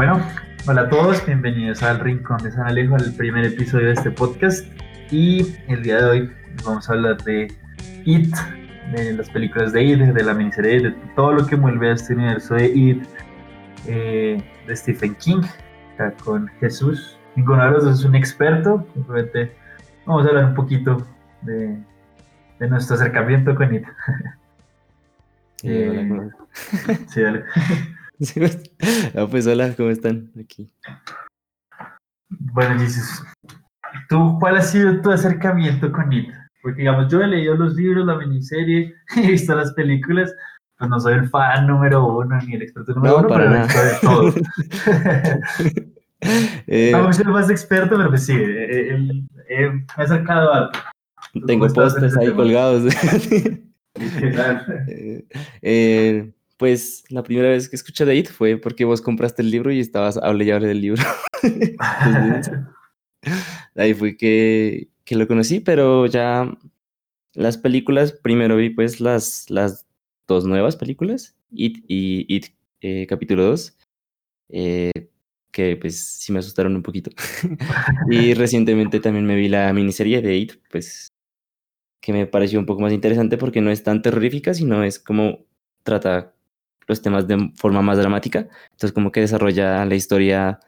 Bueno, hola a todos, bienvenidos al Rincón de San Alejo, al primer episodio de este podcast. Y el día de hoy vamos a hablar de It, de las películas de It, de la miniserie de todo lo que mueve a este universo de It, eh, de Stephen King, acá con Jesús. Ninguno de los dos es un experto, simplemente vamos a hablar un poquito de, de nuestro acercamiento con It. Eh, sí, dale. Ah, pues hola, ¿cómo están? Aquí. Bueno, Jesus, ¿tú cuál ha sido tu acercamiento con It? Porque, digamos, yo he leído los libros, la miniserie, he visto las películas, pues no soy el fan número uno ni el experto número No, uno, para pero he nada. visto de todo. Eh, no soy el más experto, pero pues sí, eh, eh, eh, me he acercado a ¿Tú tengo postes ese ahí colgados. Eh, eh, pues la primera vez que escuché de IT fue porque vos compraste el libro y estabas hable y hable del libro. Ahí fue que, que lo conocí, pero ya las películas, primero vi pues las, las dos nuevas películas, It y It eh, capítulo 2, eh, que pues sí me asustaron un poquito. y recientemente también me vi la miniserie de It, pues que me pareció un poco más interesante porque no es tan terrorífica, sino es como trata los temas de forma más dramática, entonces como que desarrolla la historia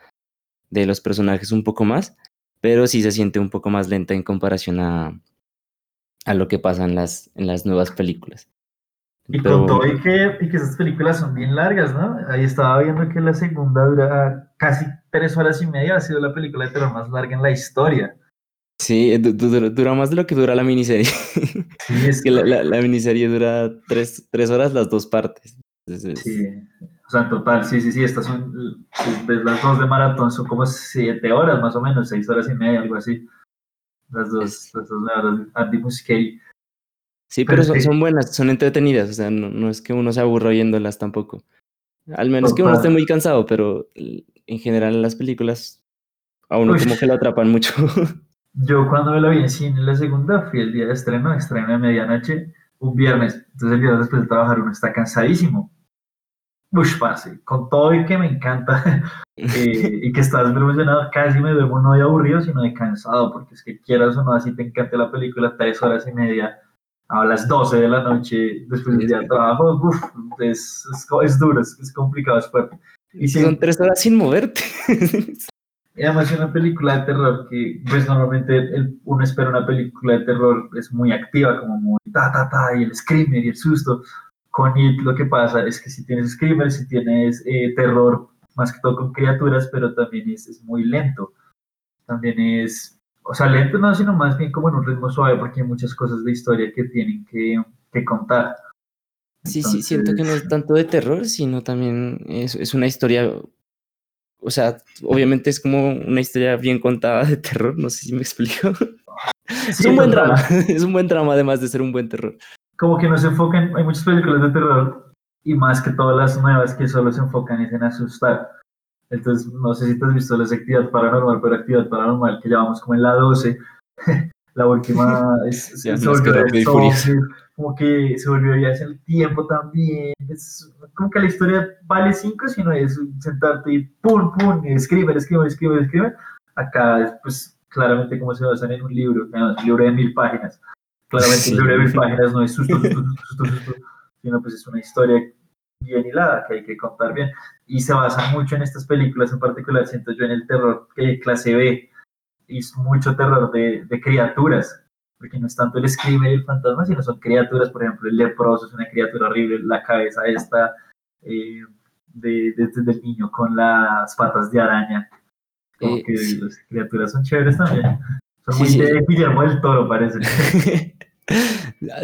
de los personajes un poco más, pero sí se siente un poco más lenta en comparación a, a lo que pasa en las, en las nuevas películas. Y Pero- con todo y que, y que esas películas son bien largas, ¿no? Ahí estaba viendo que la segunda dura casi tres horas y media, ha sido la película de terror más larga en la historia. Sí, du- du- dura, dura más de lo que dura la miniserie. Sí, es Es que la, la- la miniserie dura tres, tres horas las dos partes. Entonces, Sí, o sea, en total, sí, sí, sí, estas son, ves las dos de maratón, son como siete horas más o menos, seis horas y media, algo así. Las dos, las dos nuevas, Andy Muschietti. Sí, Pero pero son, sí. son buenas, son entretenidas, o sea, no, no es que uno se aburra oyéndolas tampoco. Al menos que uno Total. esté muy cansado, pero en general las películas a uno Uy. como que lo atrapan mucho. Yo cuando me la vi en cine la segunda, fui el día de estreno, estreno de medianoche, un viernes, entonces el viernes después de trabajar uno está cansadísimo. Ush, parce, con todo y que me encanta eh, y que estás emocionado, casi me duermo no de aburrido, sino de cansado, porque es que quieras o no, así te encanta la película, tres horas y media, a las 12 de la noche, después del día de trabajo, uf, es, es, duro, es, es complicado, es fuerte. Y Son tres horas sin moverte. y además es una película de terror que, pues normalmente el- uno espera una película de terror, es muy activa, como muy ta, ta, ta, y el screamer y el susto. Con It lo que pasa es que si tienes screamer, si tienes eh, terror, más que todo con criaturas, pero también es, es muy lento. También es, o sea, lento no, sino más bien como en un ritmo suave, porque hay muchas cosas de historia que tienen que, que contar. Sí, sí, siento que no es Entonces, tanto de terror, sino también es, es una historia, o sea, obviamente es como una historia bien contada de terror, no sé si me explico. Es sí, un buen drama, es un buen drama además de ser un buen terror. como que no se enfocan, hay muchas películas de terror y más que todas las nuevas que solo se enfocan es en asustar. Entonces, no sé si te has visto las actividad paranormal, pero actividad paranormal que llevamos como en la 12, la última es, Ya, se más como que se volvió ya hace el tiempo también. Es como que la historia vale 5, sino es sentarte y pum, pum, escribe, escribe, escribe, escribe. Acá, pues claramente como se basan en un libro, un libro de mil páginas. Claramente Sí. un libro de mil páginas no es susto, susto, susto, susto, susto, sino pues es una historia bien hilada que hay que contar bien. Y se basa mucho en estas películas, en particular siento yo en el terror que clase B, y es mucho terror de, de criaturas, porque no es tanto el screamer y el fantasma, sino son criaturas, por ejemplo, el leproso es una criatura horrible, la cabeza esta eh, de, de- del niño con las patas de araña. Como Eh, que sí. las criaturas son chéveres también. Son muy sí. de Guillermo del Toro, parece.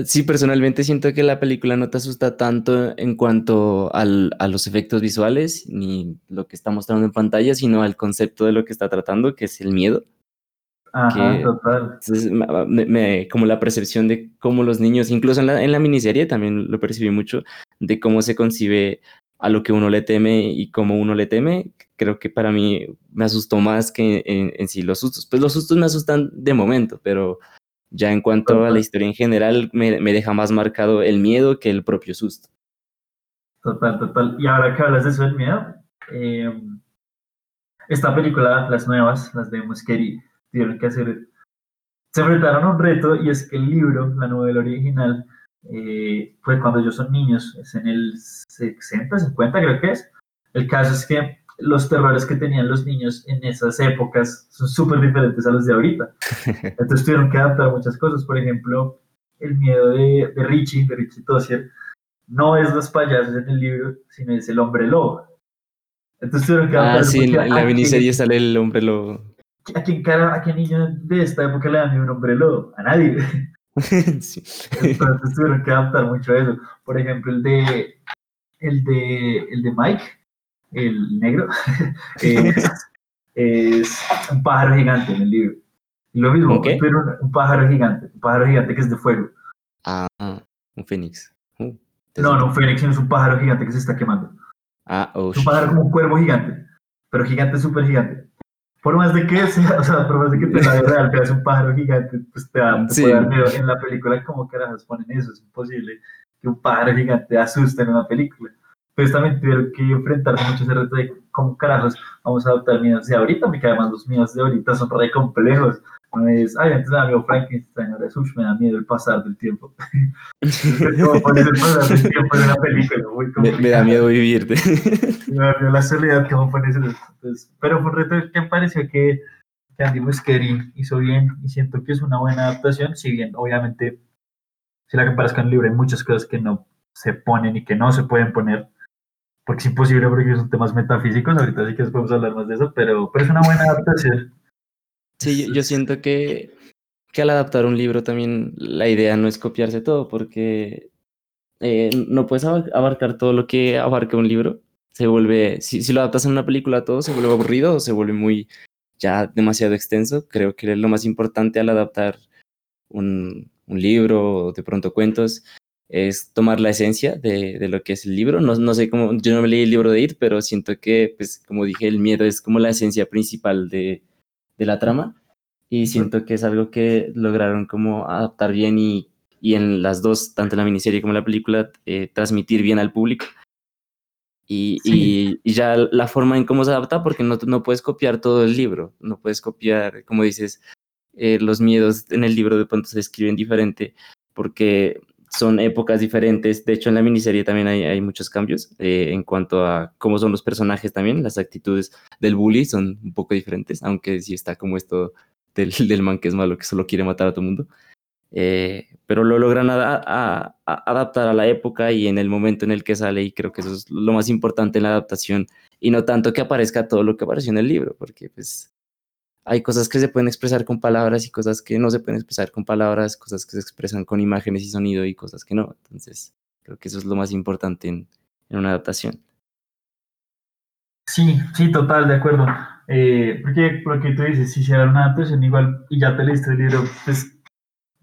Sí, personalmente siento que la película no te asusta tanto en cuanto al- a los efectos visuales ni lo que está mostrando en pantalla, sino al concepto de lo que está tratando, que es el miedo. Ajá, Que- total. Entonces, ma- me- me- como la percepción de cómo los niños, incluso en la, en la miniserie también lo percibí mucho, de cómo se concibe a lo que uno le teme y cómo uno le teme, creo que para mí me asustó más que en, en sí los sustos. Pues los sustos me asustan de momento, pero ya en cuanto a la historia en general, me, me deja más marcado el miedo que el propio susto. Total, total. Y ahora que hablas de eso del miedo, eh, esta película, las nuevas, las de Muschietti, tuvieron que hacer, se enfrentaron a un reto y es que el libro, la novela original, eh, fue cuando ellos son niños, es en el 60, 50 creo que es. El caso es que los terrores que tenían los niños en esas épocas son súper diferentes a los de ahorita. Entonces tuvieron que adaptar muchas cosas. Por ejemplo, el miedo de, de Richie, de Richie Tossier, no es los payasos en el libro, sino es el hombre lobo. Entonces tuvieron que adaptar. Ah, sí, en la, miniserie sale el hombre lobo. ¿A quién, cara, ¿A qué niño de esta época le da miedo un hombre lobo? A nadie. sí. Entonces tuvieron que adaptar mucho a eso. Por ejemplo, el de, el de, el de Mike, el negro, es, un pájaro gigante en el libro. lo mismo, pero un, pájaro gigante, un pájaro gigante que es de fuego. Ah, un fénix. Uh, no, no, un fénix es un pájaro gigante que se está quemando. Ah, oh, un pájaro como un cuervo gigante, pero gigante, súper gigante. Por más de que sea, o sea, por más de que te la real, que es un pájaro gigante, pues te, da, te puede dar miedo. En la película, como carajos ponen eso? Es imposible que un pájaro gigante asuste en una película pues también tuvieron que enfrentarse mucho ese reto de cómo carajos vamos a adoptar miedos de ahorita, porque además los miedos de ahorita son re complejos. Es, ay, antes me da miedo Frankenstein, ahora me da miedo el pasar del tiempo. como pones el pasar del tiempo en una película, muy me, me, da miedo vivirte. me da miedo la soledad, como pones el... Entonces, pero fue un reto que me pareció que, que Andy Muschietti hizo bien y siento que es una buena adaptación, si bien obviamente si la comparas con el libro hay muchas cosas que no se ponen y que no se pueden poner, porque es imposible porque son temas metafísicos, ahorita sí que podemos hablar más de eso, pero, pero es una buena adaptación. Sí, yo, siento que, que al adaptar un libro también la idea no es copiarse todo, porque eh, no puedes abarcar todo lo que abarca un libro. Se vuelve, si, si lo adaptas a una película todo, se vuelve aburrido o se vuelve muy ya demasiado extenso. Creo que lo más importante al adaptar un, un libro o de pronto cuentos es tomar la esencia de, de, lo que es el libro. No, no sé cómo, yo no me leí el libro de It, pero siento que, pues, como dije, el miedo es como la esencia principal de, de la trama. Y siento que es algo que lograron como adaptar bien y, y en las dos, tanto en la miniserie como en la película, eh, transmitir bien al público. Y, y, y, ya la forma en cómo se adapta, porque no, no puedes copiar todo el libro, no puedes copiar, como dices, eh, los miedos en el libro de pronto se escriben diferente, porque son épocas diferentes. De hecho, en la miniserie también hay, hay muchos cambios eh, en cuanto a cómo son los personajes también. Las actitudes del bully son un poco diferentes, aunque sí está como esto del, del man que es malo, que solo quiere matar a todo el mundo. Eh, pero lo logran a, adaptar a la época y en el momento en el que sale, y creo que eso es lo más importante en la adaptación, y no tanto que aparezca todo lo que apareció en el libro, porque pues hay cosas que se pueden expresar con palabras y cosas que no se pueden expresar con palabras, cosas que se expresan con imágenes y sonido y cosas que no. Entonces, creo que eso es lo más importante en, una adaptación. Sí, sí, total, de acuerdo. Eh, porque lo que tú dices, si hicieran una adaptación igual y ya te leíste el libro, pues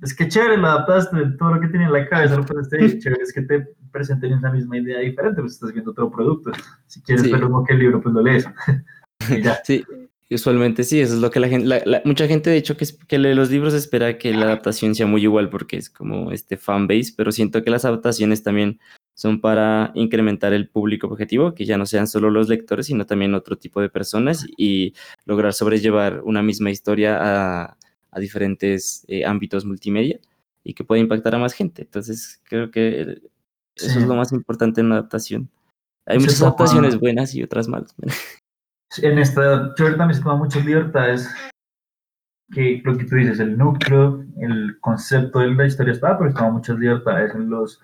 es que chévere, lo adaptaste, todo lo que tenía en la cabeza lo pusiste chévere es que te presenten esa misma idea diferente, pues estás viendo otro producto. Si quieres ver lo que el libro, pues lo lees. ya. Sí, Usualmente sí, eso es lo que la gente, mucha gente de hecho que, que lee los libros espera que la adaptación sea muy igual porque es como este fanbase, pero siento que las adaptaciones también son para incrementar el público objetivo, que ya no sean solo los lectores, sino también otro tipo de personas y lograr sobrellevar una misma historia a, a diferentes eh, ámbitos multimedia y que pueda impactar a más gente. Entonces creo que eso es lo más importante en la adaptación. Hay muchas adaptaciones buenas y otras malas. en esta yo también se toma muchas libertades que lo que tú dices, el núcleo, el concepto de la historia está, pero toma muchas libertades en los,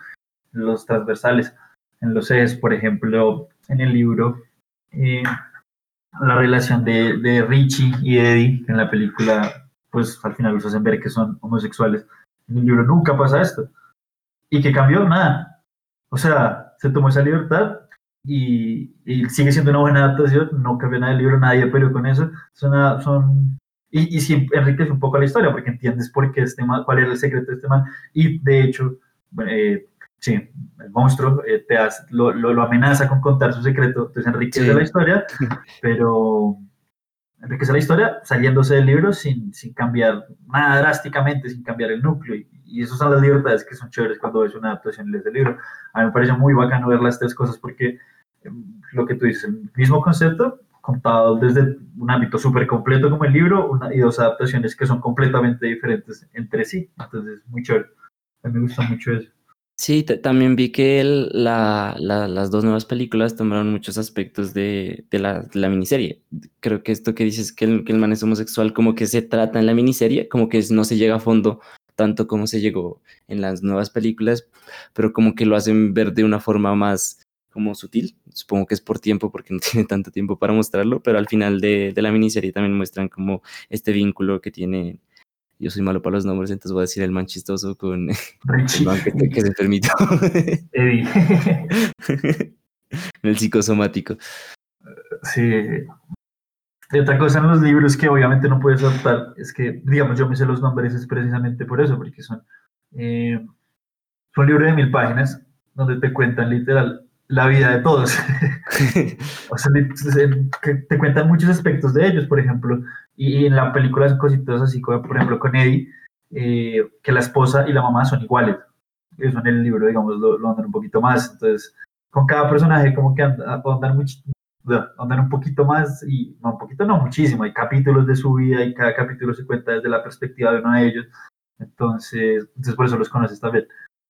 los transversales, en los ejes, por ejemplo, en el libro, eh, la relación de, de, Richie y Eddie, en la película, pues al final los hacen ver que son homosexuales. En el libro nunca pasa esto. ¿Y que cambió? Nada. O sea, se tomó esa libertad y, sigue siendo una buena adaptación, no cambia nada el libro, nadie pero con eso. Son, son, y, y sí enriquece un poco la historia porque entiendes por qué este man, cuál era el secreto de este man. Y de hecho, eh, sí, el monstruo eh, te hace, lo, lo, amenaza con contar su secreto, entonces enriquece la historia, pero enriquece la historia saliéndose del libro sin, sin cambiar nada drásticamente, sin cambiar el núcleo. Y, y esas son las libertades que son chéveres cuando ves una adaptación de ese libro. A mí me parece muy bacano ver las tres cosas porque em, lo que tú dices, el mismo concepto, contado desde un ámbito súper completo como el libro una, y dos adaptaciones que son completamente diferentes entre sí. Entonces, muy chévere. A mí me gusta mucho eso. Sí, también vi que la, las dos nuevas películas tomaron muchos aspectos de, de, la, la, miniserie. Creo que esto que dices que el, que el man es homosexual, como que se trata en la miniserie, como que no se llega a fondo tanto como se llegó en las nuevas películas, pero como que lo hacen ver de una forma más como sutil. Supongo que es por tiempo, porque no tiene tanto tiempo para mostrarlo, pero al final de, de la miniserie también muestran como este vínculo que tiene yo soy malo para los nombres, entonces voy a decir el man chistoso con el man que, se permitió. el psicosomático. Sí. Y otra cosa en los libros que obviamente no puedes adaptar es que, digamos, yo me sé los nombres es precisamente por eso, porque son, eh, son libros de mil páginas donde te cuentan literal la vida de todos. o sea, te cuentan muchos aspectos de ellos, por ejemplo, y, en la película son cositas así, como por ejemplo con Eddie, eh, que la esposa y la mamá son iguales. Eso en el libro, digamos, lo, andan un poquito más. Entonces, con cada personaje como que andan, andan, un poquito más, y no un poquito, no, muchísimo. Hay capítulos de su vida y cada capítulo se cuenta desde la perspectiva de uno de ellos. Entonces, entonces por eso los conoces también.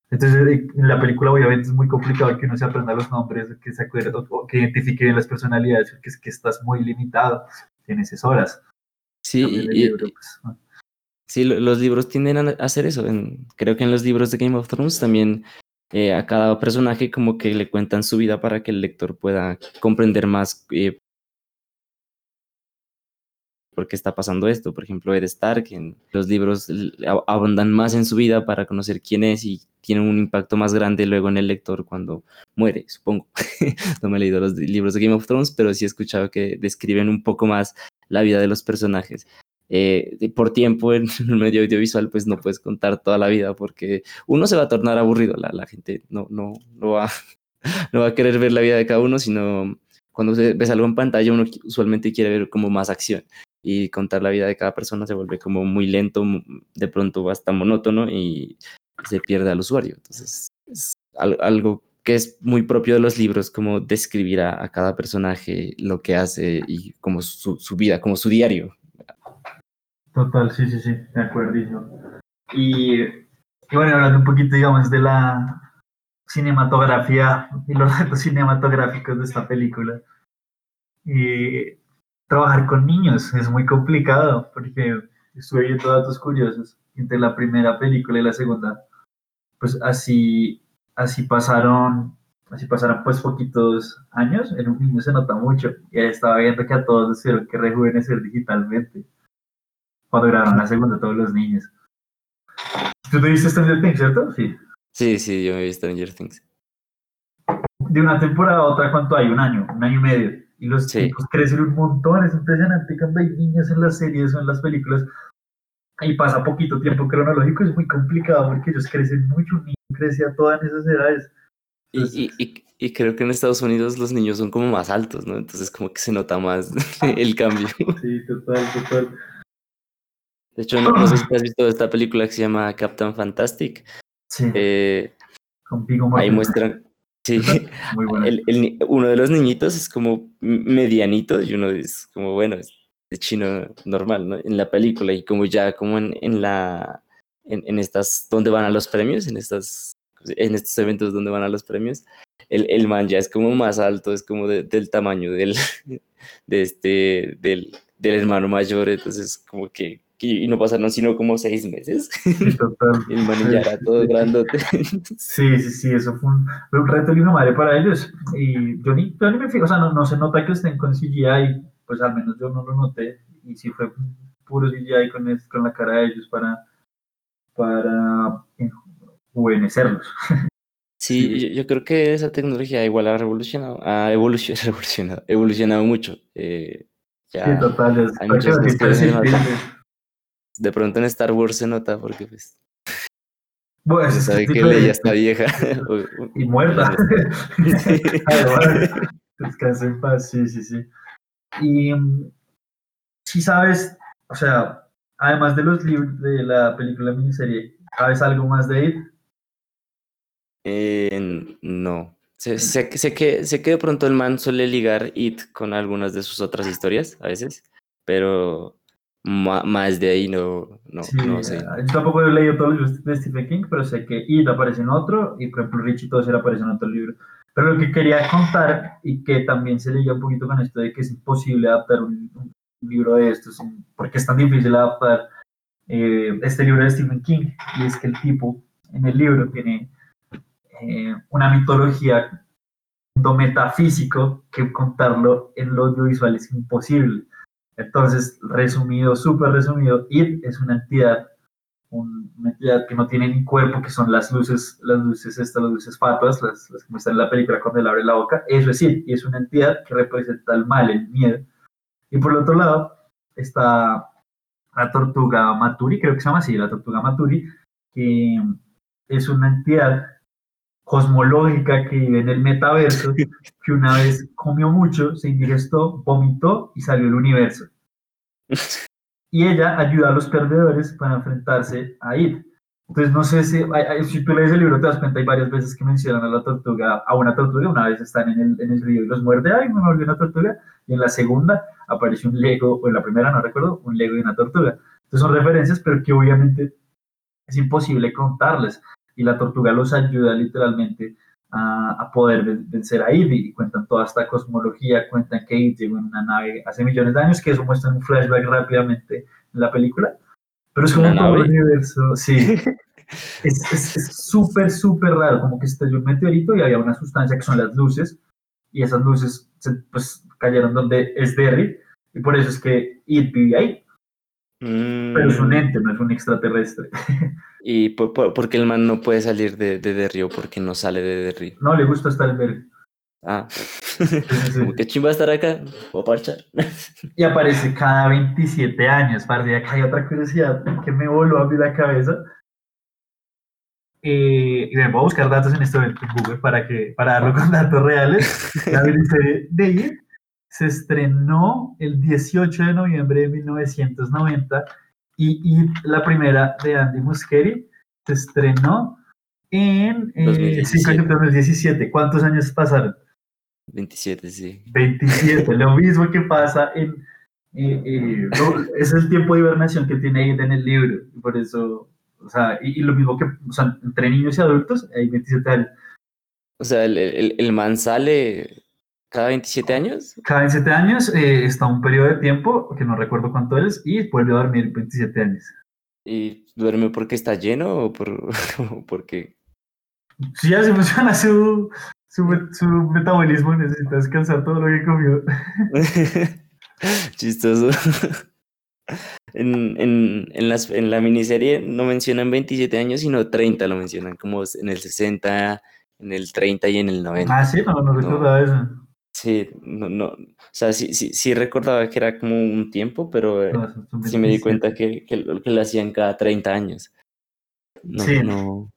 Entonces, eh, en la película obviamente es muy complicado que uno se aprenda los nombres, que se acuerde, o que identifique bien las personalidades, porque es que estás muy limitado, tienes esas horas. Sí, y, pues, sí, los libros tienden a hacer eso. creo que en los libros de Game of Thrones también eh, a cada personaje como que le cuentan su vida para que el lector pueda comprender más eh, por qué está pasando esto. Por ejemplo, Ed Stark, en los libros abundan más en su vida para conocer quién es y tienen un impacto más grande luego en el lector cuando muere, supongo. no me he leído los libros de Game of Thrones, pero sí he escuchado que describen un poco más la vida de los personajes. Eh, por tiempo en un medio audiovisual pues no puedes contar toda la vida porque uno se va a tornar aburrido, la, la gente no, no, no, va, no va a querer ver la vida de cada uno, sino cuando ves algo en pantalla uno usualmente quiere ver como más acción y contar la vida de cada persona se vuelve como muy lento, de pronto hasta monótono y se pierde al usuario. Entonces es algo que es muy propio de los libros, como describir a, cada personaje lo que hace y como su, su, vida, como su diario. Total, sí, sí, sí, de acuerdo. Y, y bueno, hablando un poquito, digamos, de la cinematografía y los retos cinematográficos de esta película. Y trabajar con niños es muy complicado porque estuve viendo datos curiosos entre la primera película y la segunda. Pues así así pasaron, así pasaron pues poquitos años, en un niño se nota mucho, y estaba viendo que a todos les tuvieron que rejuvenecer digitalmente, cuando grabaron la segunda todos los niños. ¿Tú te viste Stranger Things, cierto? Sí. Sí, sí, yo me vi Stranger Things. De una temporada a otra, ¿cuánto hay? Un año, un año y medio. Y los chicos crecen un montón, es impresionante cuando hay niños en las series o en las películas. Y pasa poquito tiempo cronológico, es muy complicado porque ellos crecen mucho. Un niño crece a todas esas edades. Y, y, y, creo que en Estados Unidos los niños son como más altos, ¿no? Entonces como que se nota más el cambio. Sí, total, total. De hecho, no, sé si has visto esta película que se llama Captain Fantastic. Sí. Eh, Con ahí muestran, sí, Muy bueno. el, el, uno de los niñitos es como medianito y uno es como, bueno, es de chino normal, ¿no? En la película y como ya como en, en la en, en, estas, donde van a los premios, en estas, en estos eventos donde van a los premios, el, el man ya es como más alto, es como de, del tamaño del, de este, del, del hermano mayor, entonces como que, y no pasaron sino como seis meses. total. el man ya era todo grandote. Sí, sí, sí, eso fue un, un reto una madre para ellos. Y yo ni, yo ni me fijo, o sea, no, no se nota que estén con CGI, pues al menos yo no lo noté, y sí fue puro CGI con, con la cara de ellos para para rejuvenecerlos. Sí, yo, creo que esa tecnología igual ha revolucionado, ha evolucionado, evolucionado, evolucionado mucho. Eh, ya sí, total. hay muchas De pronto en Star Wars se nota porque pues... Bueno, se sabe que Leia está vieja. y muerta. Descansa en paz, sí, sí, sí. Y si sabes, o sea, además de los libros de la película miniserie, ¿sabes algo más de él? Eh, no. Sé, sé, que- sé que, sé que de pronto el man suele ligar It con algunas de sus otras historias a veces, pero más de ahí no, no, Sí, no sé. yo tampoco he leído todos los libros de Stephen King, pero sé que It aparece en otro y, por ejemplo, Richie Tozer aparece en otro libro. Pero lo que quería contar, y que también se leía un poquito con esto de que es imposible adaptar un, un libro de estos, porque es tan difícil adaptar eh, este libro de Stephen King, y es que el tipo en el libro tiene eh, una mitología lo metafísico que contarlo en lo audiovisual es imposible. Entonces, resumido, súper resumido, It es una entidad, un- una entidad que no tiene ni cuerpo, que son las luces, las luces estas, las luces fatuas, las, que muestran en la película cuando él abre la boca, eso es It, y es una entidad que representa el mal, el miedo. Y por el otro lado está la tortuga Maturi, creo que se llama así, la tortuga Maturi, que es una entidad cosmológica que vive en el metaverso, que una vez comió mucho, se indigestó, vomitó y salió del universo. Y ella ayuda a los perdedores para enfrentarse a It. Entonces, no sé si, si tú lees el libro, te das cuenta, hay varias veces que mencionan a la tortuga, a una tortuga, una vez están en el, en el río y los muerde, ay, me volvió una tortuga, y en la segunda aparece un Lego, o en la primera, no recuerdo, un Lego y una tortuga. Entonces son referencias, pero que obviamente es imposible contarles, y la tortuga los ayuda literalmente a, a poder ven- vencer a Id, y cuentan toda esta cosmología, cuentan que Id llegó en una nave hace millones de años, que eso muestra en un flashback rápidamente en la película, pero es como ¿Una todo el nave? universo, sí. Es es- es súper, súper raro, como que estalló un meteorito y había una sustancia que son las luces, y esas luces se, pues, cayeron donde es Derry, y por eso es que Id vive ahí, pero es un Mm, ente, no es un extraterrestre. Y por, por- porque el man no puede salir de, de, de Río porque no sale de, de Río. No le gusta estar en. Ah, sí, sí. como que chimba estar acá, o parchar. Y aparece cada 27 años, parce, acá hay otra curiosidad que me voló a mí la cabeza. Eh, y me voy a buscar datos en momento en Google para, que, para darlo con datos reales. La miniserie de se estrenó el 18 de noviembre de 1990 y la primera de Andy Muschietti, se estrenó en eh, 2017. 5 de septiembre del 2017. ¿Cuántos años pasaron? 27, sí. 27, lo mismo que pasa en... eh, eh, no, es el tiempo de hibernación que tiene Aida en el libro, y por eso, o sea, y, y lo mismo que, o sea, entre niños y adultos, hay 27 años. O sea, el, el, el man sale cada 27 años. Cada 27 años eh, está un periodo de tiempo, que no recuerdo cuánto es, y vuelve a dormir 27 años. ¿Y duerme porque está lleno o, por, porque Si ya se funciona su, su, su metabolismo, necesita descansar todo lo que comió. Chistoso. En, en, en, las, en la miniserie no mencionan 27 años, sino 30 lo mencionan, como en el 60, en el 30 y en el 90. Ah, sí, no, no recordaba eso. Sí, no, no, o sea, sí, sí, sí recordaba que era como un tiempo, pero eh, No, sí me di 27. cuenta que, que lo hacían cada 30 años. No, Sí. no,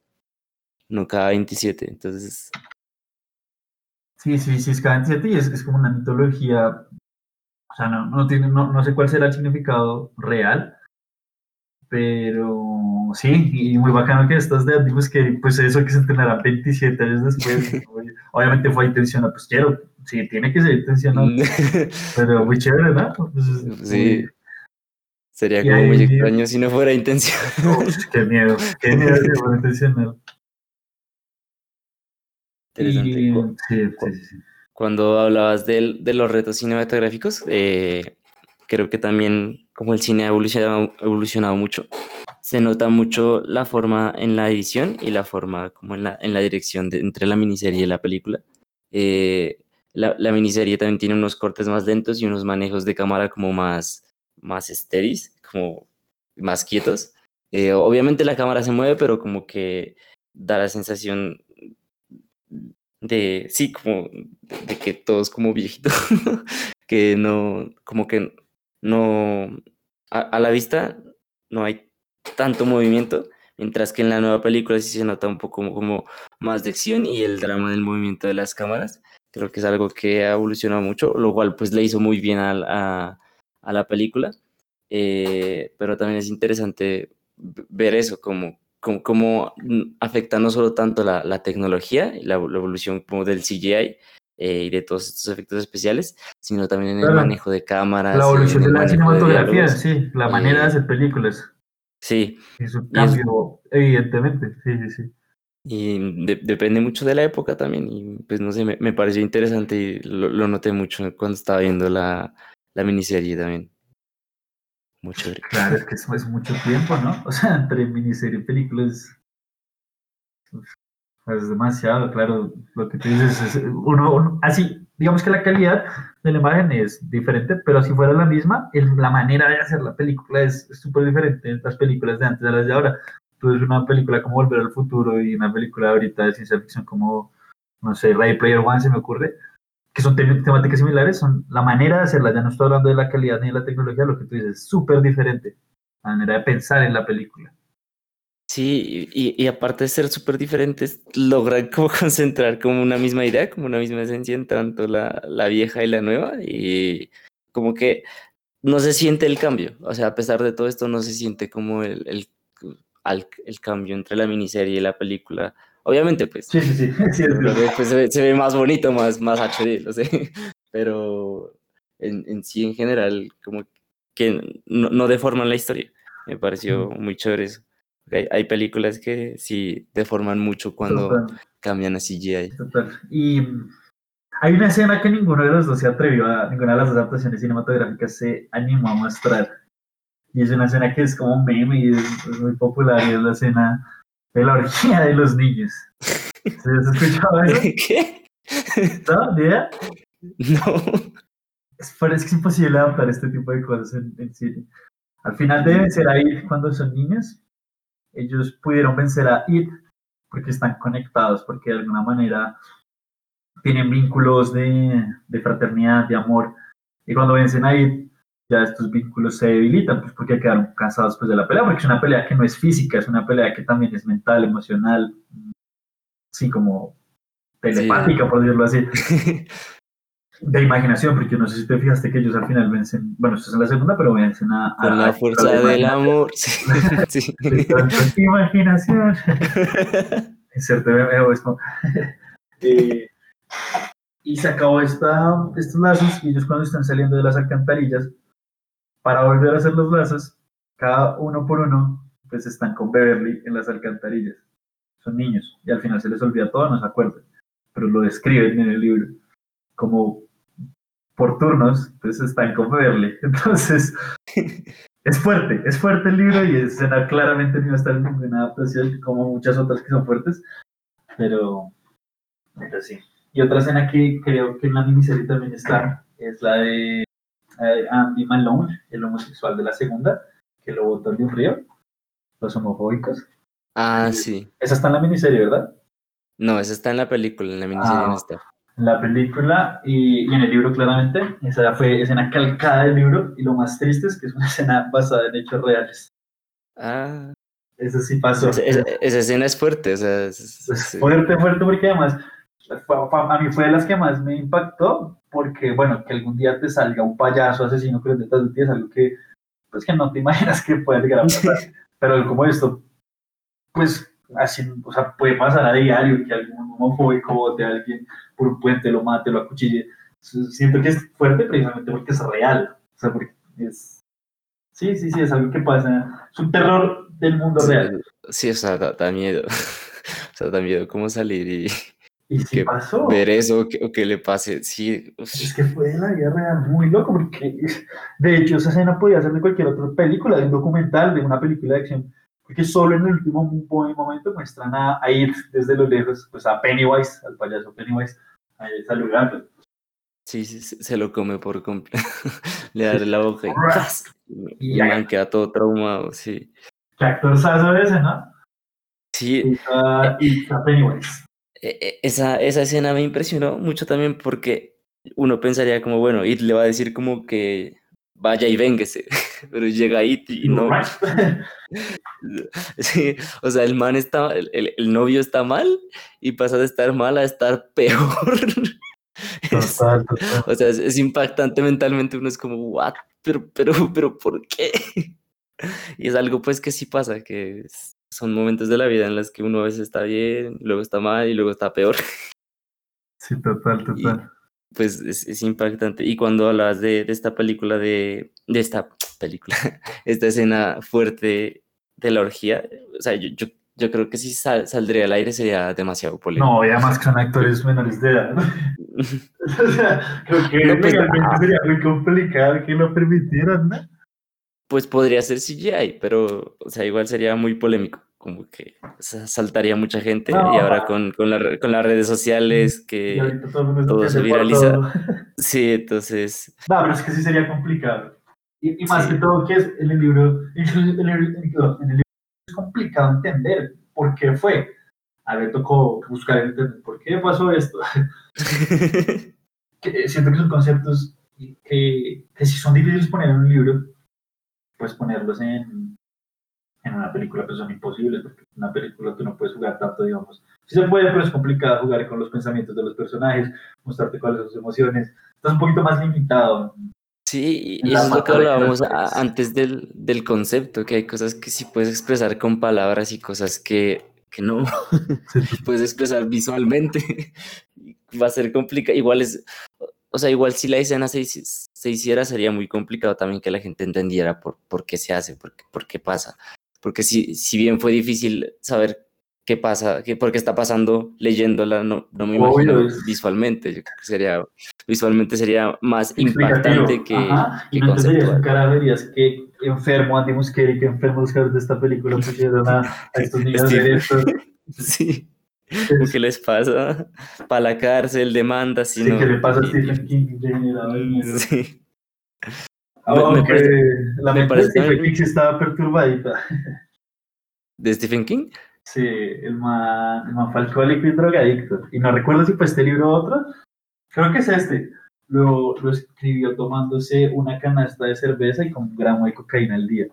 no cada 27, entonces, Sí, sí, sí, es cada 27 y es, es como una mitología, o sea, no, no, tiene, no, no sé cuál será el significado real, pero sí, y muy bacano que estas de Andy que pues eso que se estrenará 27 años después, obviamente fue intencional, pues quiero, sí, tiene que ser intencional, pero muy chévere, ¿no? Pues, es sí, muy- sería como muy extraño si no fuera intención. Uf, qué miedo, qué miedo que fuera intencional. Interesante. Y, sí, sí, sí. Cuando hablabas del- de, los retos cinematográficos, eh, creo que también como el cine ha evolucionado, evolucionado mucho, se nota mucho la forma en la edición y la forma como en la, en la dirección entre la miniserie y la película. Eh, la, la miniserie también tiene unos cortes más lentos y unos manejos de cámara como más, más estéreis, como más quietos. Eh, obviamente la cámara se mueve, pero como que da la sensación de, sí, como de que todo es como viejito, que no, como que no, a la vista no hay tanto movimiento, mientras que en la nueva película sí se nota un poco como, como más de acción y el drama del movimiento de las cámaras. Creo que es algo que ha evolucionado mucho, lo cual pues le hizo muy bien a, a, a la película. Eh, pero también es interesante ver eso, como cómo, afecta no solo tanto la, la tecnología y la, evolución como del CGI eh, y de todos estos efectos especiales, sino también en el manejo de cámaras. La evolución de la cinematografía, sí, la manera de hacer películas. Sí. Es un cambio, evidentemente, sí, sí, sí. Y depende mucho de la época también. Y pues no sé, me, me pareció interesante y lo, lo, noté mucho cuando estaba viendo la, la miniserie también. Mucho. Claro, es que eso es mucho tiempo, ¿no? O sea, entre miniserie y películas. Es demasiado, claro. Lo que tú dices es uno, así, digamos que la calidad de la imagen es diferente, pero si fuera la misma, la manera de hacer la película es súper diferente las películas de antes a las de ahora. Ves una película como Volver al Futuro y una película ahorita de ciencia ficción como, no sé, Ray Player One se me ocurre, que son temáticas similares, son la manera de hacerla. Ya no estoy hablando de la calidad ni de la tecnología, lo que tú dices es súper diferente. La manera de pensar en la película. Sí, y, y aparte de ser súper diferentes, logran como concentrar como una misma idea, como una misma esencia en tanto la, la vieja y la nueva. Y como que no se siente el cambio. O sea, a pesar de todo esto, no se siente como el, el al, el cambio entre la miniserie y la película. Obviamente, pues. Sí, sí, sí. pues se, ve, más bonito, más, más HD, no sé. Pero en, en sí, en general, como que no, no, deforman la historia. Me pareció muy chévere eso. Hay, hay, películas que sí deforman mucho cuando cambian a CGI. Total. Y hay una escena que ninguno de los dos se atrevió a, ninguna de las adaptaciones cinematográficas se animó a mostrar y es una escena que es como un meme y es, muy popular y es la escena de la orgía de los niños. ¿Se has escuchado eso? ¿Qué? ¿No? ¿Ni idea? No. Es, que es imposible adaptar este tipo de cosas en, en cine. Al final deben ser ahí cuando son niños. Ellos pudieron vencer a It porque están conectados, porque de alguna manera tienen vínculos de, de fraternidad, de amor. Y cuando vencen a It, ya estos vínculos se debilitan, pues porque quedaron cansados después de la pelea, porque es una pelea que no es física, es una pelea que también es mental, emocional, sí, como telepática, por decirlo así. de imaginación, porque no sé si te fijaste que ellos al final vencen, bueno, esto es en la segunda, pero vencen a... Con la fuerza del amor. Sí. imaginación. Inserte esto. eh, y se acabó esta, estos lazos y ellos cuando están saliendo de las alcantarillas para volver a hacer los lazos, cada uno por uno, pues están con Beverly en las alcantarillas. Son niños y al final se les olvida todo, no se acuerdan, pero lo describen en el libro como por turnos, pues están con Beverly. Entonces, es fuerte, es fuerte el libro y escena claramente no está en ninguna adaptación como muchas otras que son fuertes, pero, pero sí. Y otra escena que creo que en la miniserie también está es la de Andy Malone, el homosexual de la segunda, que lo votó de un río, los homofóbicos. Ah, sí. Esa está en la miniserie, ¿verdad? No, esa está en la película, en la miniserie ah, no está. En la película y, en el libro claramente, esa fue escena calcada del libro y lo más triste es que es una escena basada en hechos reales. Ah. Eso sí pasó. Esa, esa escena es fuerte, o sea, es, es fuerte, fuerte porque además a mí fue de las que más me impactó, porque, bueno, que algún día te salga un payaso asesino que detrás de ti es algo que, pues, que no te imaginas que puede llegar a pasar. Pero como esto, pues, así, o sea, puede pasar a diario que algún homofóbico de alguien por un puente lo mate, lo acuchille. Siento que es fuerte precisamente porque es real. O sea, porque es... Sí, sí, sí, es algo que pasa. Es un terror del mundo real. Sí, o sea, da miedo. o sea, da miedo cómo salir y y sí pasó. Ver eso o que, que, le pase, sí. Es que fue en la vida real muy loco, porque de hecho esa escena podía ser de cualquier otra película, de un documental, de una película de acción, porque solo en el último momento muestran a, a ir desde lo lejos, pues a Pennywise, al payaso Pennywise, a saludando. Sí, sí, se lo come por completo. le da la boca y, y, y queda todo traumado, sí. Qué actor sazo ese, ¿no? Sí. Y, y a Pennywise. E, e, esa, esa escena me impresionó mucho también porque uno pensaría como, bueno, It le va a decir como que vaya y véngase, pero llega It y no. sí, o sea, el man está, el, el, novio está mal y pasa de estar mal a estar peor. es, o sea, es, es, impactante mentalmente, uno es como, what, pero, pero, pero, ¿por qué? y es algo pues que sí pasa, que son momentos de la vida en los que uno a veces está bien, luego está mal y luego está peor. Sí, total, total. Pues es, impactante. Y cuando hablas de, de esta película, de, de, esta película, esta escena fuerte de la orgía, o sea, yo, yo, yo creo que si saldría al aire sería demasiado polémico. No, y además que son actores menores de edad. o sea, creo que no, pues, ah. sería muy complicado que lo permitieran, ¿no? Pues podría ser CGI, pero, o sea, igual sería muy polémico como que saltaría mucha gente y ahora con, con, la, con, las redes sociales que todo, se viraliza. Sí, entonces... No, pero es que sí sería complicado. Y, más que todo que es en el libro, en el, libro es complicado entender por qué fue. A ver, tocó buscar entender por qué pasó esto. siento que son conceptos que, que si son difíciles poner en un libro, pues ponerlos en, en una película pues son imposibles, porque en una película tú no puedes jugar tanto, digamos. Sí se puede, pero es complicado jugar con los pensamientos de los personajes, mostrarte cuáles son sus emociones. Estás un poquito más limitado. Sí, y eso es lo que hablábamos antes del, del, concepto, que hay cosas que sí puedes expresar con palabras y cosas que, que no puedes expresar visualmente. Va a ser complicado. Igual es, o sea, igual si la escena se, se, hiciera, sería muy complicado también que la gente entendiera por, por qué se hace, por, por qué pasa porque si, si bien fue difícil saber qué pasa, qué, por qué está pasando leyéndola, no, no me imagino visualmente. Yo creo que sería, visualmente sería más impactante que, Ajá. que y no conceptual. cara verías que enfermo Andy Muschietti, que enfermo los de esta película pusieron a, a estos niños de esto. Sí. ¿Qué les pasa? Para la cárcel, demanda, si sí, no. ¿Qué le pasa a Stephen King? Sí. Aunque la mente de Stephen King estaba perturbadita. ¿De Stephen King? Sí, el man, el man fue alcohólico y drogadicto. Y no recuerdo si fue este libro o otro. Creo que es este. Lo, lo escribió tomándose una canasta de cerveza y con un gramo de cocaína al día.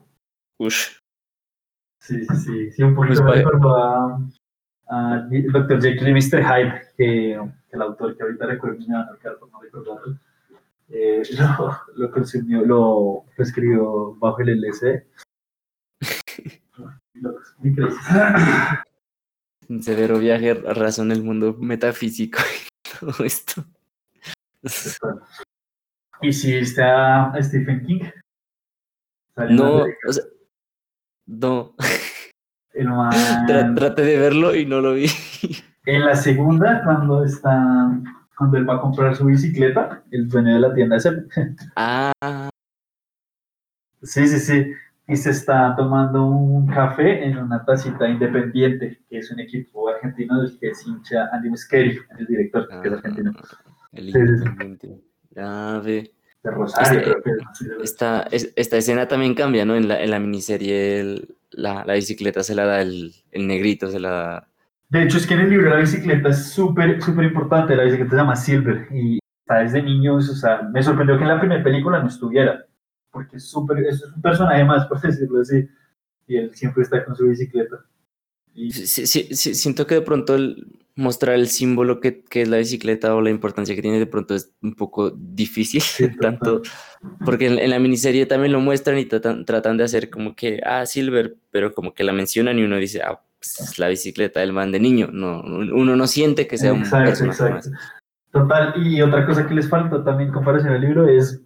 Ush. Sí, sí, sí. Sí, un poquito pues me recordó a, a Dr. Jekyll y Mr. Hyde, que, que, el autor que ahorita recuerdo me a marcar por no recordarlo eh, lo, lo, consumió, lo, escribió bajo el LC. Un severo viaje a razón el mundo metafísico y todo esto. ¿Y si está Stephen King? No, o sea, no. Traté de verlo y no lo vi. En la segunda, cuando está cuando él va a comprar su bicicleta, el dueño de la tienda es él. Ah. Sí, sí, sí. Y se está tomando un café en una tacita independiente, que es un equipo argentino del que es hincha Andy Muschietti, el director, que es argentino. Ah, el independiente. Ya ve. De Rosario, esta, creo que esta, esta, escena también cambia, ¿no? En la, en la miniserie el, la, la, bicicleta se la da el, el negrito, se la da de hecho, es que en el libro la bicicleta es súper, súper importante. La bicicleta se llama Silver y está desde niños. O sea, me sorprendió que en la primera película no estuviera, porque es súper, es un personaje más, por decirlo así. Y él siempre está con su bicicleta. Y... Sí, sí, sí, siento que de pronto el mostrar el símbolo que, que, es la bicicleta o la importancia que tiene de pronto es un poco difícil, tanto porque en, en, la miniserie también lo muestran y tratan, tratan de hacer como que, ah, Silver, pero como que la mencionan y uno dice, ah, pues, es la bicicleta del man de niño. No, uno no siente que sea exacto, un personaje exacto. Más. Total, y otra cosa que les falta también en comparación al libro es,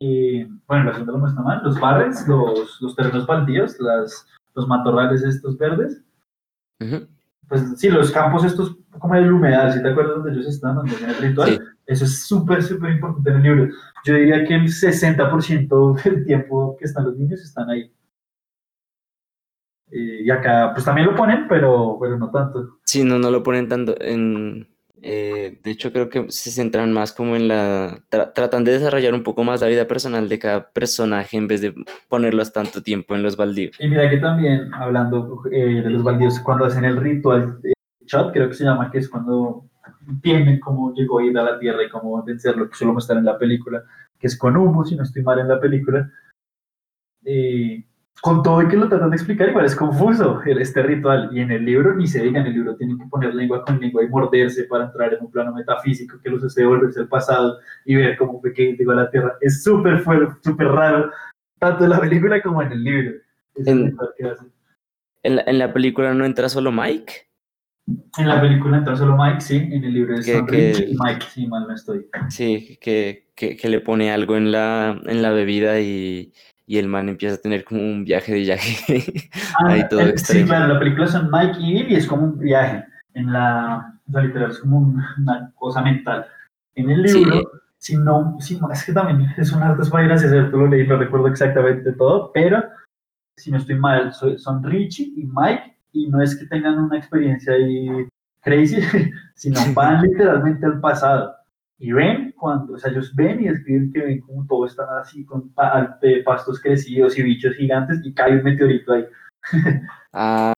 eh, bueno, la gente lo muestra mal, los barrens, los, los terrenos baldíos, las, los matorrales estos verdes. Uh -huh. Pues sí, los campos estos como de la humedad, si te acuerdas donde ellos están, donde en el ritual, sí. eso es súper, súper importante en el libro. Yo diría que el 60% del tiempo que están los niños están ahí. Y acá pues también lo ponen, pero, pero no tanto. Sí, no, no lo ponen tanto. En, eh, de hecho, creo que se centran más como en la... Tra tratan de desarrollar un poco más la vida personal de cada personaje en vez de ponerlos tanto tiempo en los baldíos. Y mira que también, hablando eh, de los baldíos, cuando hacen el ritual de chat, creo que se llama, que es cuando entienden cómo llegó a ir a la Tierra y cómo vencerlo, que solo muestran en la película, que es con humo, si no estoy mal en la película. Eh, con todo y que lo tratan de explicar, igual es confuso este ritual. Y en el libro ni se diga, en el libro tienen que poner lengua con lengua y morderse para entrar en un plano metafísico que los hace volverse al pasado y ver cómo fue que llegó a la Tierra. Es súper súper raro, tanto en la película como en el libro. En, ¿En la, en la película no entra solo Mike? En la película entra solo Mike, sí, en el libro es Que- que- y Mike, sí, mal no estoy. Sí, que, que, que le pone algo en la, en la bebida y, y el man empieza a tener como un viaje de viaje. Ahí todo el- sí, claro, la película son Mike y Bill y es como un viaje. En la, o sea, literal, es como un- una cosa mental. En el Sí. libro, si no, si no, es que también es un arte para hacer, tú lo leí, no recuerdo exactamente todo, pero si no estoy mal, so- son Richie y Mike, y no es que tengan una experiencia ahí crazy, sino van literalmente al pasado. Y ven, cuando, o sea, ellos ven y escriben que ven como todo está así, con pastos crecidos y bichos gigantes, y cae un meteorito ahí. Ah,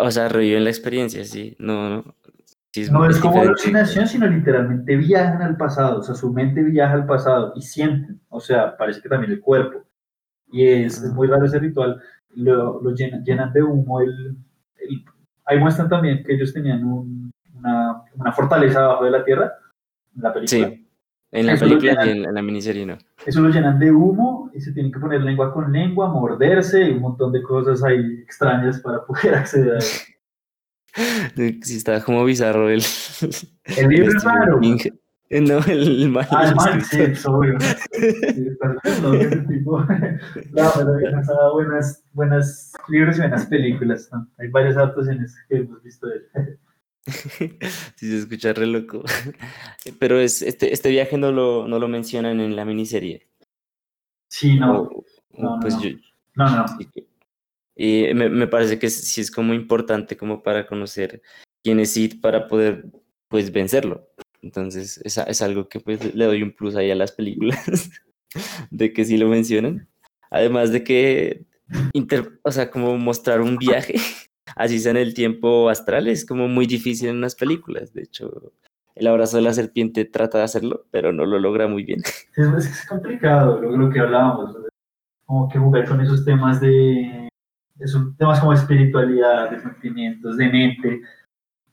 o sea, reviven la experiencia, sí. No, no. Sí, No es como alucinación, sino literalmente viajan al pasado, o sea, su mente viaja al pasado y sienten, o sea, parece que también el cuerpo. Y es, es muy raro ese ritual, lo, lo llenan, llenan de humo. El, el- ahí muestran también que ellos tenían un- una, una fortaleza abajo de la tierra, la película. Sí. En la Eso película y en, en la miniserie no. Eso lo llenan de humo y se tienen que poner lengua con lengua, morderse y un montón de cosas ahí extrañas para poder acceder a eso. Sí, está como bizarro el. El libro es raro. Eh, No, el man. Ah, el man, sí, es obvio. Sí, loco ese tipo. No, pero dado buenas, buenas libros y buenas películas. ¿no? Hay varias adaptaciones que hemos visto de él. Sí, se escucha re loco. Pero es, este, este viaje no lo, no lo mencionan en la miniserie. Sí, no, O- no, pues no. yo, no, no. y me, me parece que sí es como importante como para conocer quién es Sid para poder pues vencerlo. Entonces es, es algo que pues le doy un plus ahí a las películas de que sí lo mencionan. Además de que, inter- o sea, como mostrar un viaje, así sea en el tiempo astral, es como muy difícil en las películas. De hecho, el abrazo de la serpiente trata de hacerlo, pero no lo logra muy bien. Es, complicado lo, lo que hablábamos. Como que jugar con esos temas de. Esos temas como espiritualidad, de sentimientos, de mente,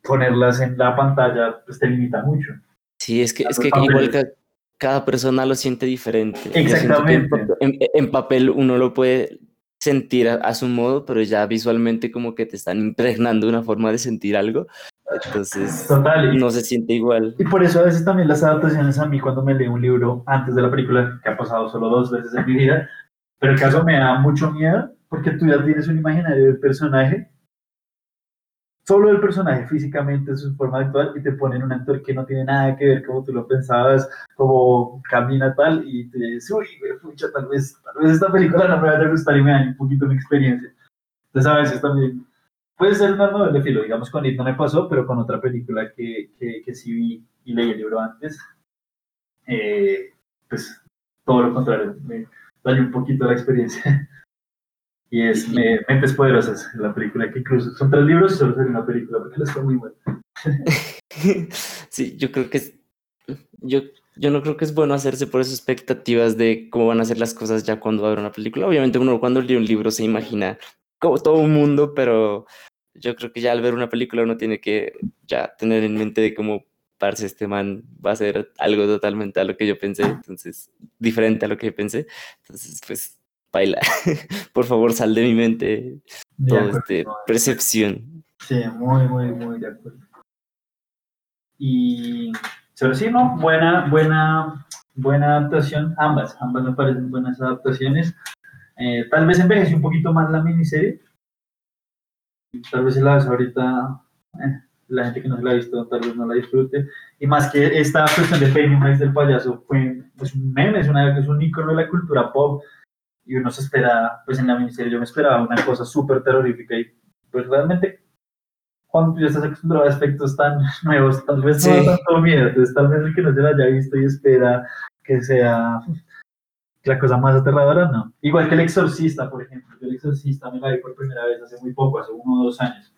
ponerlas en la pantalla, pues te limita mucho. Sí, es que, es que igual cada persona lo siente diferente. Exactamente. En papel uno lo puede sentir a, a su modo, pero ya visualmente como que te están impregnando una forma de sentir algo. Entonces Total. y- no se siente igual. Y por eso a veces también las adaptaciones a mí cuando me leo un libro antes de la película, que ha pasado solo dos veces en mi vida, pero el caso me da mucho miedo porque tú ya tienes un imaginario del personaje, solo del personaje físicamente, su forma de actuar, y te ponen un actor que no tiene nada que ver como tú lo pensabas, como camina tal, y te dices, uy, pucha, tal vez, tal vez esta película no me vaya a gustar y me dañe un poquito mi experiencia. Entonces a veces también puede ser un arma de filo, digamos con It no me pasó, pero con otra película que, que, que sí vi y leí el libro antes, eh, pues todo lo contrario, me dañó un poquito la experiencia. Y es Me- Mentes Poderosas, la película que incluso son tres libros y solo salió una película, porque fue muy buena. Sí, yo creo que es, yo, yo no creo que es bueno hacerse por esas expectativas de cómo van a ser las cosas ya cuando abra una película. Obviamente uno cuando lee un libro se imagina como todo un mundo, pero yo creo que ya al ver una película uno tiene que ya tener en mente de cómo parce este man va a ser algo totalmente a lo que yo pensé, entonces diferente a lo que pensé. Entonces, pues baila. Por favor, sal de mi mente De todo acuerdo, este percepción. Sí, muy, muy, muy de acuerdo. Y, pero sí, no, buena, buena, buena adaptación, ambas, ambas me parecen buenas adaptaciones. Eh, tal vez envejeció un poquito más la miniserie. Tal vez la ves ahorita, eh, la gente que no se la ha visto, tal vez no la disfrute. Y más que esta cuestión de Pennywise del payaso fue pues, un meme, es, una, es un icono de la cultura pop. Y uno se espera, pues en la miniserie yo me esperaba una cosa súper terrorífica y pues realmente cuando tú ya estás acostumbrado a aspectos tan nuevos, tal vez no Sí. da tanto miedo, entonces tal vez el que no se la haya visto y espera que sea la cosa más aterradora, no. Igual que El Exorcista, por ejemplo, yo El Exorcista me la vi por primera vez hace muy poco, hace uno o dos años,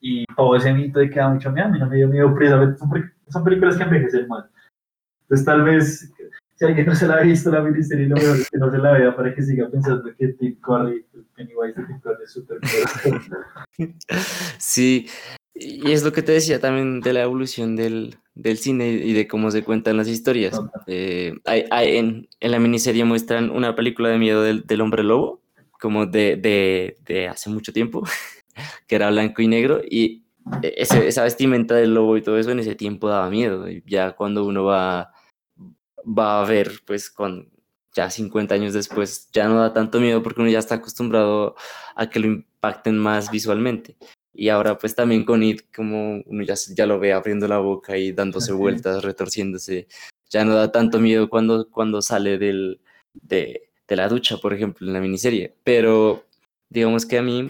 y todo ese mito de que da mucho miedo, a mí no me dio miedo precisamente, son, son películas que envejecen mal. Entonces tal vez, si alguien no se la ha visto, la miniserie, lo mejor es que no se la vea para que siga pensando que Tim Curry, Pennywise de Tim Curry es súper. Sí, y es lo que te decía también de la evolución del, del cine y de cómo se cuentan las historias. Eh, hay- hay- en, en la miniserie muestran una película de miedo del, del hombre lobo, como de, de, de hace mucho tiempo, que era blanco y negro, y ese, esa vestimenta del lobo y todo eso en ese tiempo daba miedo. Y ya cuando uno va, va a ver, pues con ya 50 años después, ya no da tanto miedo porque uno ya está acostumbrado a que lo impacten más visualmente. Y ahora pues también con It, como uno ya, ya lo ve abriendo la boca y dándose vueltas, retorciéndose, ya no da tanto miedo cuando, cuando sale del, de, de la ducha, por ejemplo, en la miniserie. Pero digamos que a mí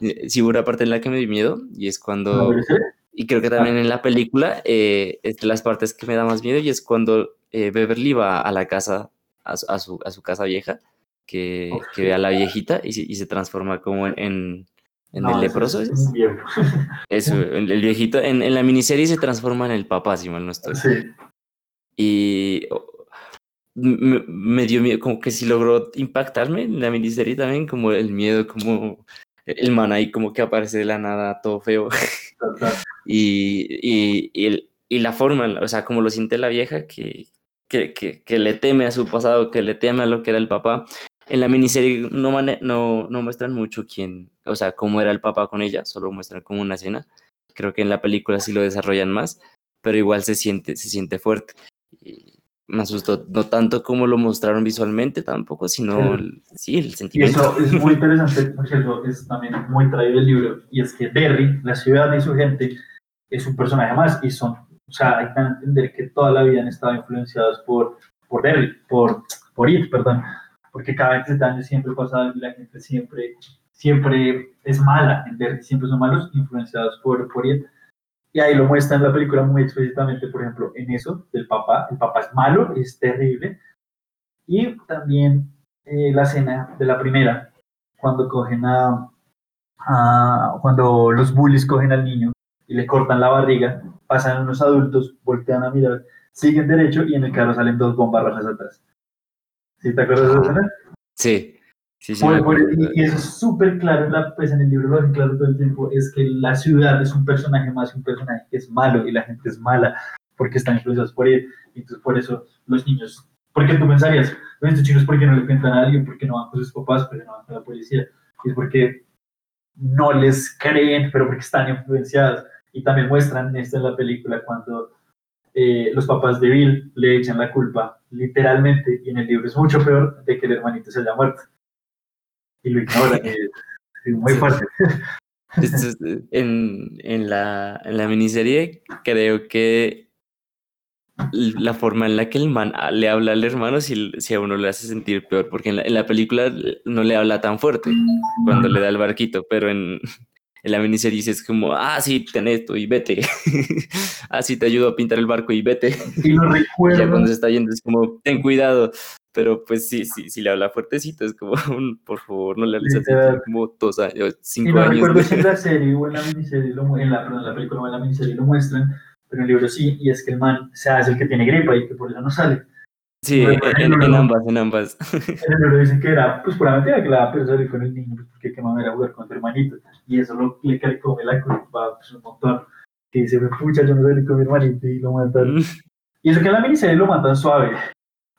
sí hubo una parte en la que me di miedo y es cuando... Y creo que también en la película eh, es de las partes que me da más miedo y es cuando eh, Beverly va a la casa, a su, a su, a su casa vieja, que, que, ve a la viejita y, y se transforma como en, en, en no, el leproso. Es, es Eso, el, el viejito. En, en, la miniserie se transforma en el papá, si mal no estoy. Sí. Y me, me, dio miedo, como que sí logró impactarme en la miniserie también, como el miedo, como el man ahí como que aparece de la nada todo feo. y, y, y, el, y, la forma, o sea, como lo siente la vieja, que, que, que, que, le teme a su pasado, que le teme a lo que era el papá. En la miniserie no, mane no, no muestran mucho quién, o sea, cómo era el papá con ella, solo muestran como una escena. Creo que en la película sí lo desarrollan más, pero igual se siente, se siente fuerte. Y, me asustó, no tanto como lo mostraron visualmente tampoco, sino el, sí, el sentimiento. Y eso es muy interesante, porque eso es también muy traído del libro, y es que Derry, la ciudad y su gente, es un personaje más, y son, o sea, hay que entender que toda la vida han estado influenciados por, por Derry, por, por It, perdón, porque cada 20 años siempre pasa algo y la gente siempre, siempre es mala en siempre son malos, influenciados por, por It. Y ahí lo muestra en la película muy explícitamente, por ejemplo, en eso del papá. El papá es malo, es terrible. Y también eh, la escena de la primera, cuando cogen a, a, cuando los bullies cogen al niño y le cortan la barriga, pasan unos adultos, voltean a mirar, siguen derecho y en el carro salen dos bombas rojas atrás. ¿Sí te acuerdas de esa escena? Sí. Sí, sí, por, por, y, eso es súper claro, la, pues en el libro lo hacen claro todo el tiempo, es que la ciudad es un personaje más, un personaje que es malo y la gente es mala porque están influenciados por él. Y entonces por eso los niños, porque tú pensarías, estos chicos, ¿por qué no le cuentan a alguien? ¿Por qué no van con sus papás? ¿Por qué no van con la policía? Y es porque no les creen, pero porque están influenciados. Y también muestran esto en la película cuando eh, los papás de Bill le echan la culpa, literalmente, y en el libro es mucho peor, de que el hermanito se haya muerto y lo ignora. es muy fuerte. En, en, la, en la miniserie creo que la forma en la que el man le habla al hermano si, si a uno le hace sentir peor, porque en la, en la película no le habla tan fuerte cuando le da el barquito, pero en, en la miniserie es como, ah, sí, ten esto y vete. ah, sí, te ayudo a pintar el barco y vete. Y lo recuerdo. ya cuando se está yendo es como, ten cuidado. Pero pues sí, sí, sí le habla fuertecito, es como, por favor, no le hables así, como dos años, cinco y no años. recuerdo si en la serie o en la miniserie, lo, en, la, perdón, en la película o en la miniserie lo muestran, pero en el libro sí, y es que el man se hace el que tiene gripa y que por eso no sale. Sí, en, en, en, ambas, en ambas. En el dicen que era, pues puramente que la salir con el niño, pues porque qué mamá era jugar con tu hermanito, y eso lo, le come la culpa pues, un montón, que dice, pucha, yo no salí con mi hermanito y lo matan. y eso que en la miniserie lo matan suave,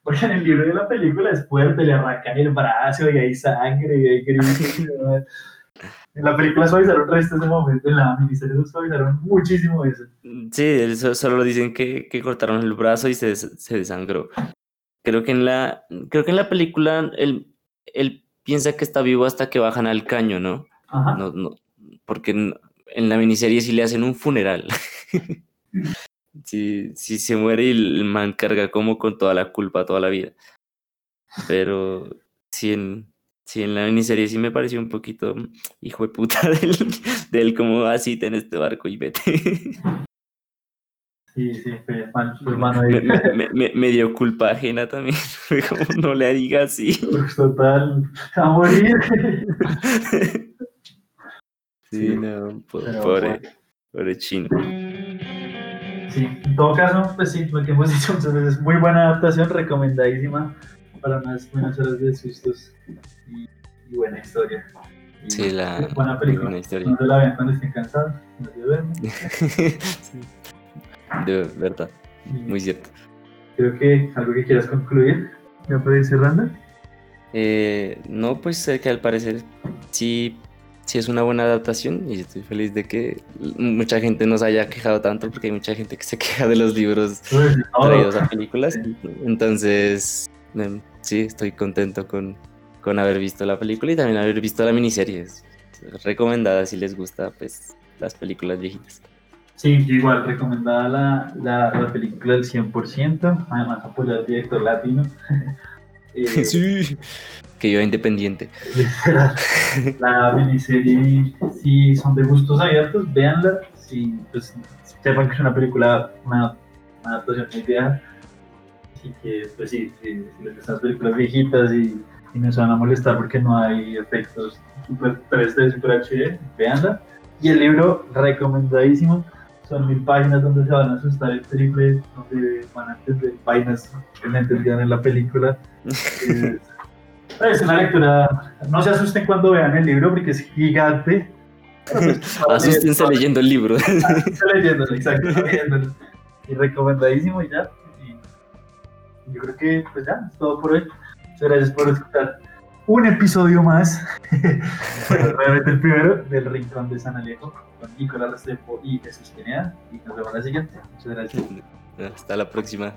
porque en el libro de la película es fuerte, le arrancan el brazo y hay sangre y hay gritos. en la película suavizaron resto ese momento, en la miniserie suavizaron muchísimo eso. Sí, eso solo dicen que, que cortaron el brazo y se, se desangró. Creo que en la, creo que en la película él, él piensa que está vivo hasta que bajan al caño, ¿no? Ajá. no, no porque en, en la miniserie sí le hacen un funeral. si, si se muere y el man carga como con toda la culpa toda la vida. Pero sí en, sí, en la miniserie sí me pareció un poquito hijo de puta del, del como así ten este barco y vete. Sí, sí, fue mal. Me, me, me, dio culpa ajena también. como no le diga así. Pues total, a morir. sí, sí, no, pobre, pobre, pobre chino. Sí, en todo caso, pues sí, lo que hemos dicho muchas veces, muy buena adaptación, recomendadísima para unas buenas horas de sustos y, y buena historia. Y sí, la buena película. Buena historia. No se la vean cuando estén cansados, no se duermen. sí. De verdad, muy cierto. Creo que algo que quieras concluir, ya para ir cerrando. Eh, no, pues que al parecer sí, sí es una buena adaptación y estoy feliz de que mucha gente nos haya quejado tanto porque hay mucha gente que se queja de los libros traídos a películas. Entonces, em, sí, estoy contento con, con haber visto la película y también haber visto la miniserie. Es recomendada si les gusta pues las películas viejitas. Sí, igual, recomendada la, la, la película del 100%, además apoyar al director latino. eh, sí, que yo independiente. La miniserie, si son de gustos abiertos, véanla. Si pues, sepan que es una película, una, una adaptación muy vieja. Así que, pues sí, si, si les gustan las películas viejitas y, y no se van a molestar porque no hay efectos super 3D, super HD, véanla. Y el libro, recomendadísimo son mil páginas donde se van a asustar el triple, donde van a entender páginas que no entendían en la película. es, es una lectura, no se asusten cuando vean el libro porque es gigante. Asústense leyendo el libro. Asústense leyéndolo, exacto, leyéndolo. Y recomendadísimo y ya. Y yo creo que pues ya, es todo por hoy. Muchas gracias por escuchar un episodio más. bueno, realmente el primero del Rincón de San Alejo con Nicolás Restrepo y Jesús Quinea. Y nos vemos en la siguiente. Muchas gracias. Hasta la próxima.